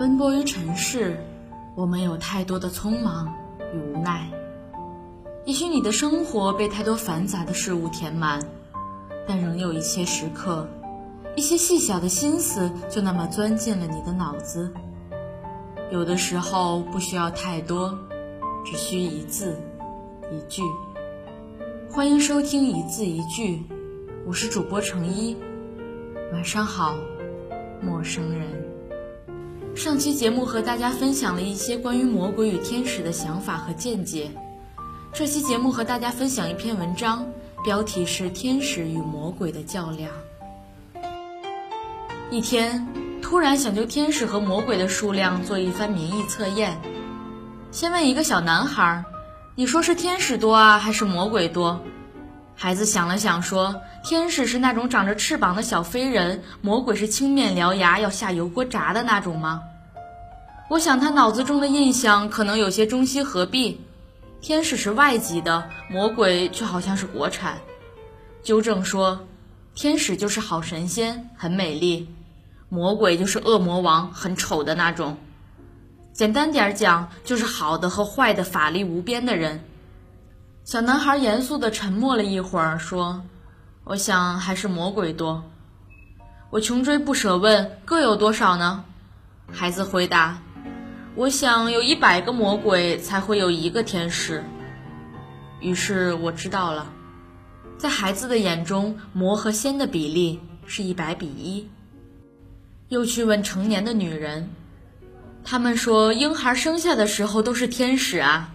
奔波于尘世，我们有太多的匆忙与无奈。也许你的生活被太多繁杂的事物填满，但仍有一些时刻，一些细小的心思就那么钻进了你的脑子。有的时候不需要太多，只需一字一句。欢迎收听一字一句，我是主播程一。晚上好，陌生人。上期节目和大家分享了一些关于魔鬼与天使的想法和见解。这期节目和大家分享一篇文章，标题是《天使与魔鬼的较量》。一天，突然想就天使和魔鬼的数量做一番民意测验。先问一个小男孩：“你说是天使多啊，还是魔鬼多？”孩子想了想，说：“天使是那种长着翅膀的小飞人，魔鬼是青面獠牙要下油锅炸的那种吗？”我想他脑子中的印象可能有些中西合璧，天使是外籍的，魔鬼却好像是国产。纠正说，天使就是好神仙，很美丽；魔鬼就是恶魔王，很丑的那种。简单点讲，就是好的和坏的法力无边的人。小男孩严肃地沉默了一会儿，说：“我想还是魔鬼多。”我穷追不舍问：“各有多少呢？”孩子回答：“我想有一百个魔鬼才会有一个天使。”于是我知道了，在孩子的眼中，魔和仙的比例是一百比一。又去问成年的女人，他们说婴孩生下的时候都是天使啊。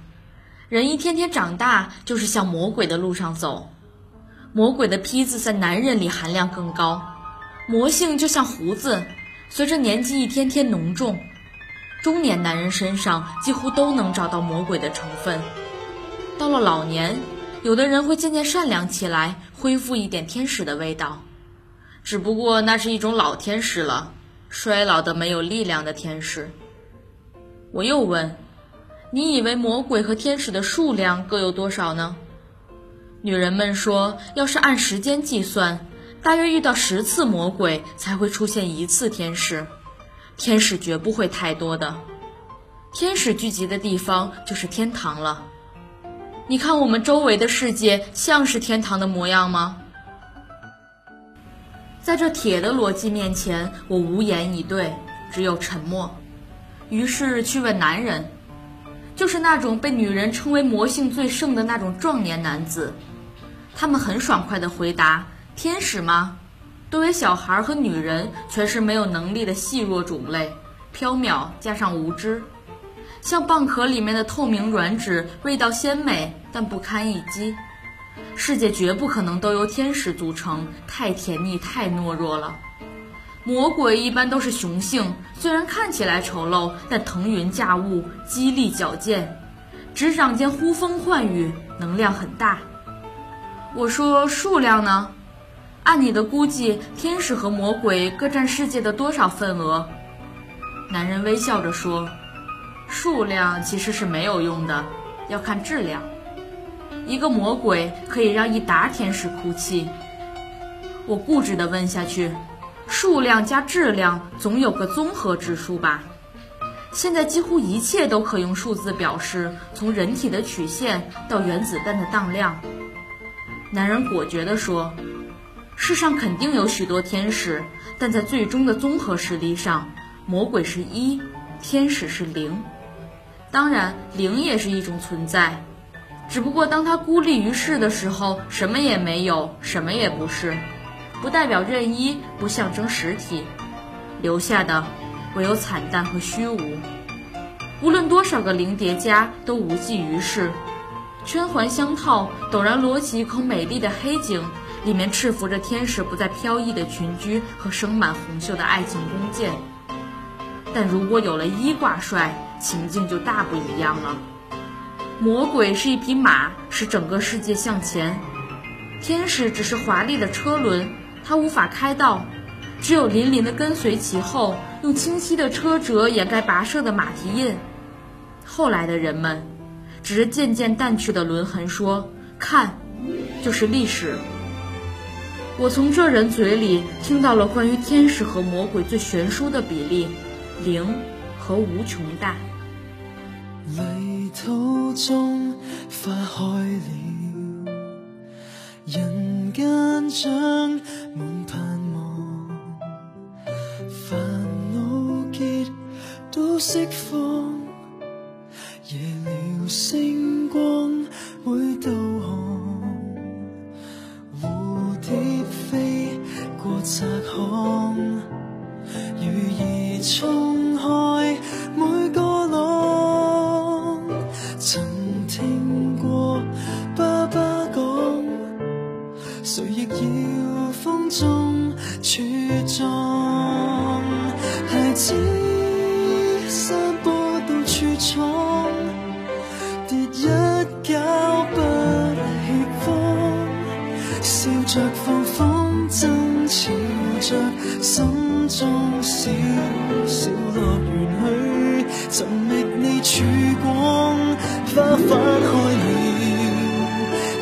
人一天天长大，就是向魔鬼的路上走。魔鬼的坯子在男人里含量更高，魔性就像胡子，随着年纪一天天浓重，中年男人身上几乎都能找到魔鬼的成分。到了老年，有的人会渐渐善良起来，恢复一点天使的味道，只不过那是一种老天使了，衰老的没有力量的天使。我又问。你以为魔鬼和天使的数量各有多少呢？女人们说，要是按时间计算，大约遇到十次魔鬼才会出现一次天使，天使绝不会太多的。天使聚集的地方就是天堂了。你看我们周围的世界像是天堂的模样吗？在这铁的逻辑面前，我无言以对，只有沉默。于是去问男人。就是那种被女人称为魔性最盛的那种壮年男子，他们很爽快地回答：“天使吗？”作为小孩和女人，全是没有能力的细弱种类，飘渺加上无知，像蚌壳里面的透明软纸，味道鲜美，但不堪一击。世界绝不可能都由天使组成，太甜腻，太懦弱了。魔鬼一般都是雄性，虽然看起来丑陋，但腾云驾雾，肌力矫健，执掌间呼风唤雨，能量很大。我说数量呢？按你的估计，天使和魔鬼各占世界的多少份额？男人微笑着说：“数量其实是没有用的，要看质量。一个魔鬼可以让一沓天使哭泣。”我固执地问下去。数量加质量总有个综合指数吧？现在几乎一切都可用数字表示，从人体的曲线到原子弹的当量。男人果决地说：“世上肯定有许多天使，但在最终的综合实力上，魔鬼是一，天使是零。当然，零也是一种存在，只不过当他孤立于世的时候，什么也没有，什么也不是。”不代表任一，不象征实体，留下的唯有惨淡和虚无。无论多少个零叠加，都无济于事。圈环相套，陡然摞起一口美丽的黑井，里面赤伏着天使不再飘逸的群居和生满红袖的爱情弓箭。但如果有了一挂帅，情境就大不一样了。魔鬼是一匹马，使整个世界向前；天使只是华丽的车轮。它无法开道，只有凛凛的跟随其后，用清晰的车辙掩盖跋涉的马蹄印。后来的人们，指着渐渐淡去的轮痕说：“看，就是历史。”我从这人嘴里听到了关于天使和魔鬼最悬殊的比例：零和无穷大。泥土中花开了，人间将满盼望，烦恼结都释放，夜了星光会到小小乐园去寻觅你曙光。花花开了，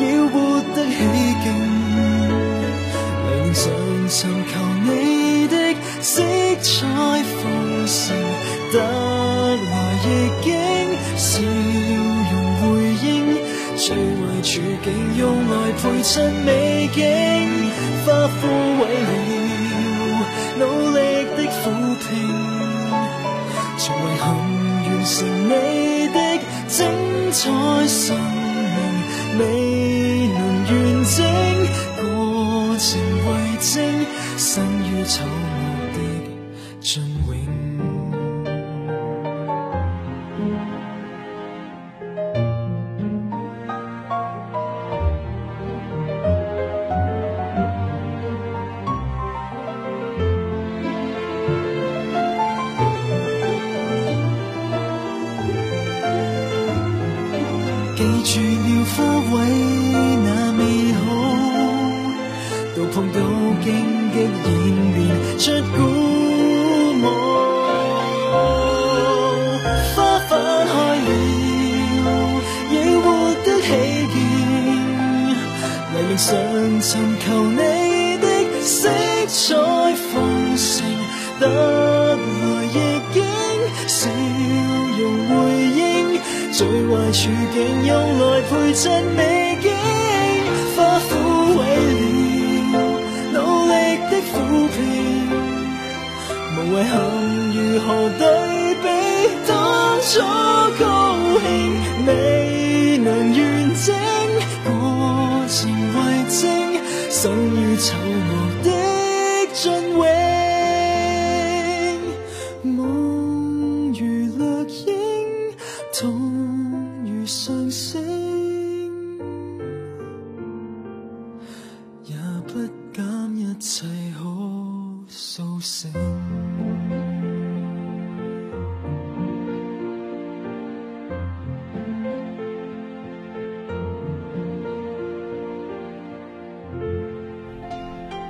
要活得起劲，黎明常寻求你的色彩丰盛，得来亦经笑容回应，最坏处境用来陪衬美景，花枯萎了，彩生命未能完整，过程为证，生于丑到碰到荆棘演变出鼓舞。花花开了，亦活得起见。黎明常寻求你的色彩丰盛，得来亦经笑容回应。最坏处境用来陪衬美景，遗憾如何对比当初高兴，未能完整，过程为证，生于丑恶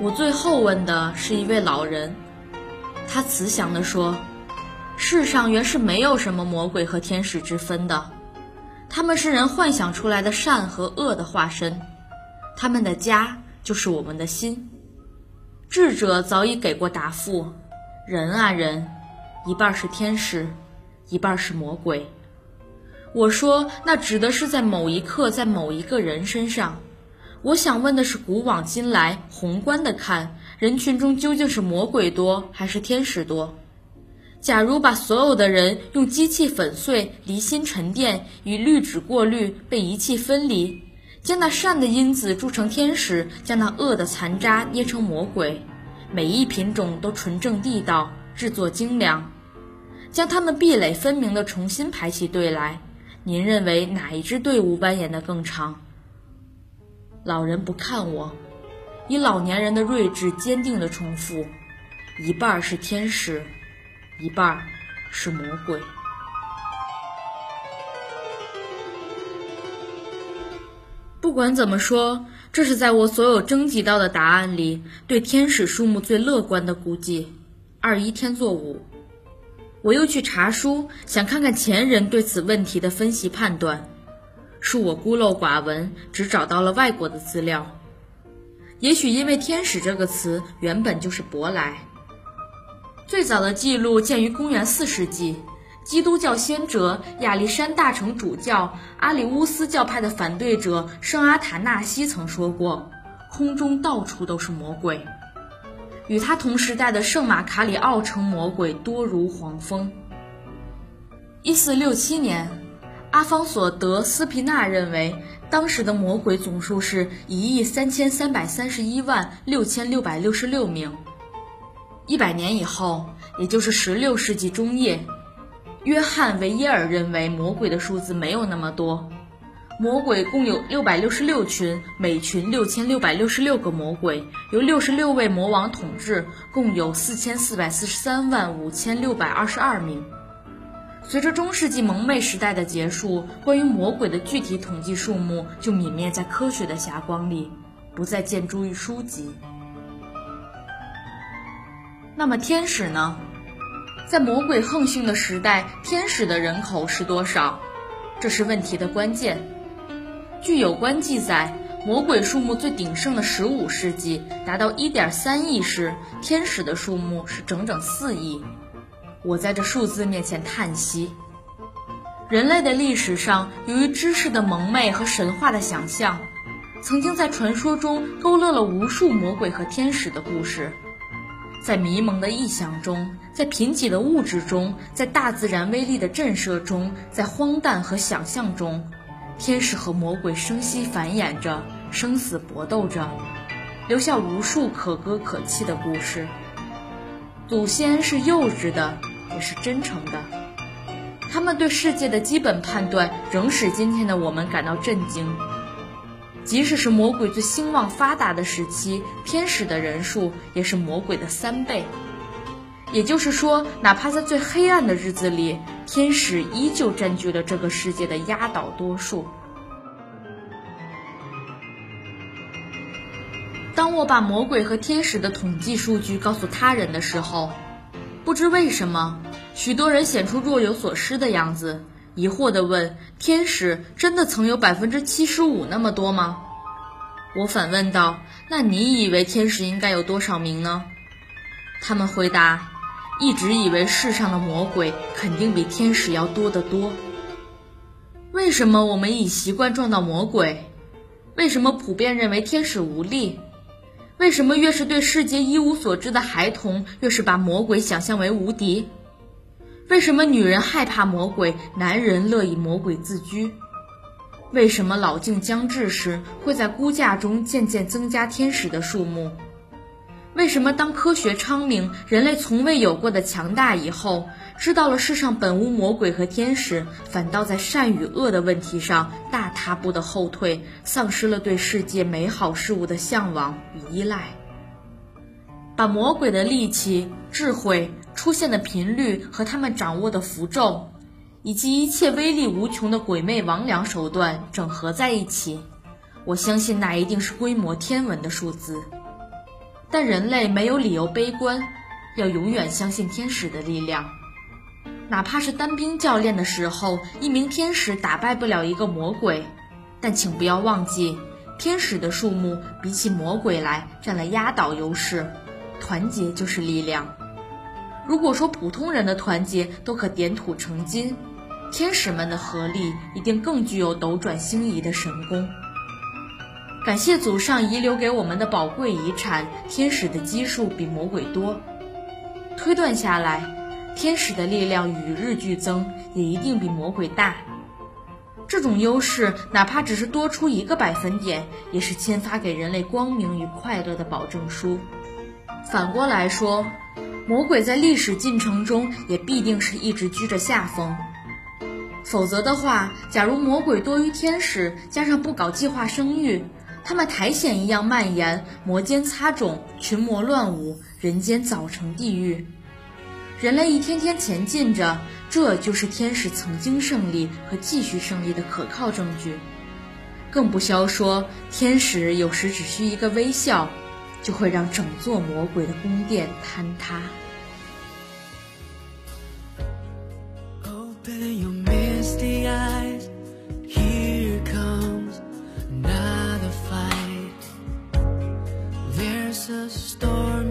我最后问的是一位老人，他慈祥地说：“世上原是没有什么魔鬼和天使之分的，他们是人幻想出来的善和恶的化身，他们的家就是我们的心。”智者早已给过答复：人啊人，一半是天使，一半是魔鬼。我说，那指的是在某一刻，在某一个人身上。我想问的是，古往今来，宏观的看，人群中究竟是魔鬼多还是天使多？假如把所有的人用机器粉碎、离心沉淀与滤纸过滤、被仪器分离，将那善的因子铸成天使，将那恶的残渣捏成魔鬼，每一品种都纯正地道，制作精良，将它们壁垒分明地重新排起队来，您认为哪一支队伍蜿蜒得更长？老人不看我，以老年人的睿智坚定地重复：一半是天使，一半是魔鬼。不管怎么说，这是在我所有征集到的答案里对天使数目最乐观的估计。二一天作五，我又去查书，想看看前人对此问题的分析判断。恕我孤陋寡闻，只找到了外国的资料。也许因为“天使”这个词原本就是舶来。最早的记录见于公元四世纪，基督教先哲亚历山大城主教阿里乌斯教派的反对者圣阿塔纳西曾说过：“空中到处都是魔鬼。”与他同时代的圣马卡里奥城魔鬼多如黄蜂。一四六七年，阿方索·德斯皮纳认为，当时的魔鬼总数是一亿三千三百三十一万六千六百六十六名。一百年以后，也就是十六世纪中叶，约翰·维耶尔认为魔鬼的数字没有那么多。魔鬼共有六百六十六群，每群六千六百六十六个魔鬼，由六十六位魔王统治，共有四千四百四十三万五千六百二十二名。随着中世纪蒙昧时代的结束，关于魔鬼的具体统计数目就泯灭在科学的霞光里，不再见诸于书籍。那么天使呢？在魔鬼横行的时代，天使的人口是多少？这是问题的关键。据有关记载，魔鬼数目最鼎盛的十五世纪达到一点三亿时，天使的数目是整整四亿。我在这数字面前叹息。人类的历史上，由于知识的蒙昧和神话的想象，曾经在传说中勾勒了无数魔鬼和天使的故事。在迷蒙的臆想中，在贫瘠的物质中，在大自然威力的震慑中，在荒诞和想象中。天使和魔鬼生息繁衍着，生死搏斗着，留下无数可歌可泣的故事。祖先是幼稚的，也是真诚的。他们对世界的基本判断，仍使今天的我们感到震惊。即使是魔鬼最兴旺发达的时期，天使的人数也是魔鬼的三倍。也就是说，哪怕在最黑暗的日子里，天使依旧占据了这个世界的压倒多数。当我把魔鬼和天使的统计数据告诉他人的时候，不知为什么，许多人显出若有所思的样子，疑惑地问：“天使真的曾有百分之七十五那么多吗？”我反问道：“那你以为天使应该有多少名呢？”他们回答。一直以为世上的魔鬼肯定比天使要多得多。为什么我们已习惯撞到魔鬼？为什么普遍认为天使无力？为什么越是对世界一无所知的孩童，越是把魔鬼想象为无敌？为什么女人害怕魔鬼，男人乐意魔鬼自居？为什么老境将至时，会在估价中渐渐增加天使的数目？为什么当科学昌明、人类从未有过的强大以后，知道了世上本无魔鬼和天使，反倒在善与恶的问题上大踏步的后退，丧失了对世界美好事物的向往与依赖？把魔鬼的力气、智慧、出现的频率和他们掌握的符咒，以及一切威力无穷的鬼魅魍魉手段整合在一起，我相信那一定是规模天文的数字。但人类没有理由悲观，要永远相信天使的力量。哪怕是单兵教练的时候，一名天使打败不了一个魔鬼。但请不要忘记，天使的数目比起魔鬼来占了压倒优势。团结就是力量。如果说普通人的团结都可点土成金，天使们的合力一定更具有斗转星移的神功。感谢祖上遗留给我们的宝贵遗产，天使的基数比魔鬼多。推断下来，天使的力量与日俱增，也一定比魔鬼大。这种优势，哪怕只是多出一个百分点，也是签发给人类光明与快乐的保证书。反过来说，魔鬼在历史进程中也必定是一直居着下风。否则的话，假如魔鬼多于天使，加上不搞计划生育，他们苔藓一样蔓延，摩肩擦踵，群魔乱舞，人间早成地狱。人类一天天前进着，这就是天使曾经胜利和继续胜利的可靠证据。更不消说，天使有时只需一个微笑，就会让整座魔鬼的宫殿坍塌。a story.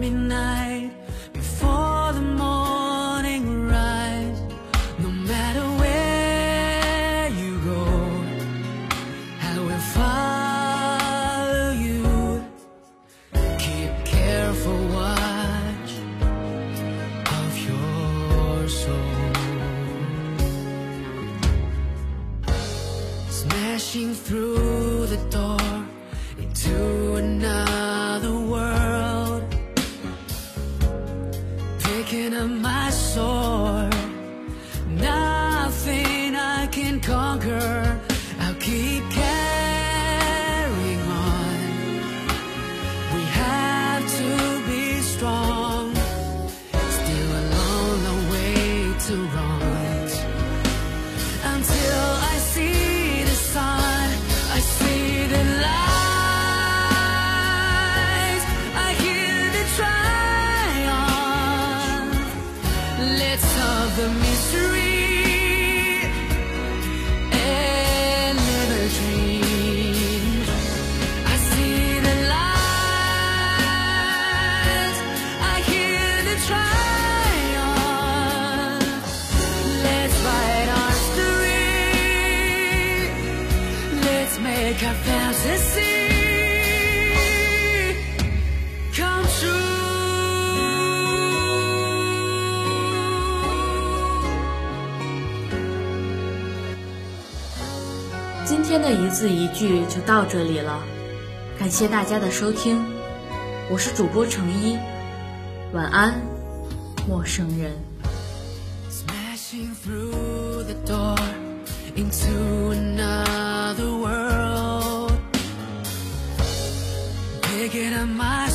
and conquer. I'll keep. 字一句就到这里了，感谢大家的收听，我是主播程一，晚安，陌生人。Up my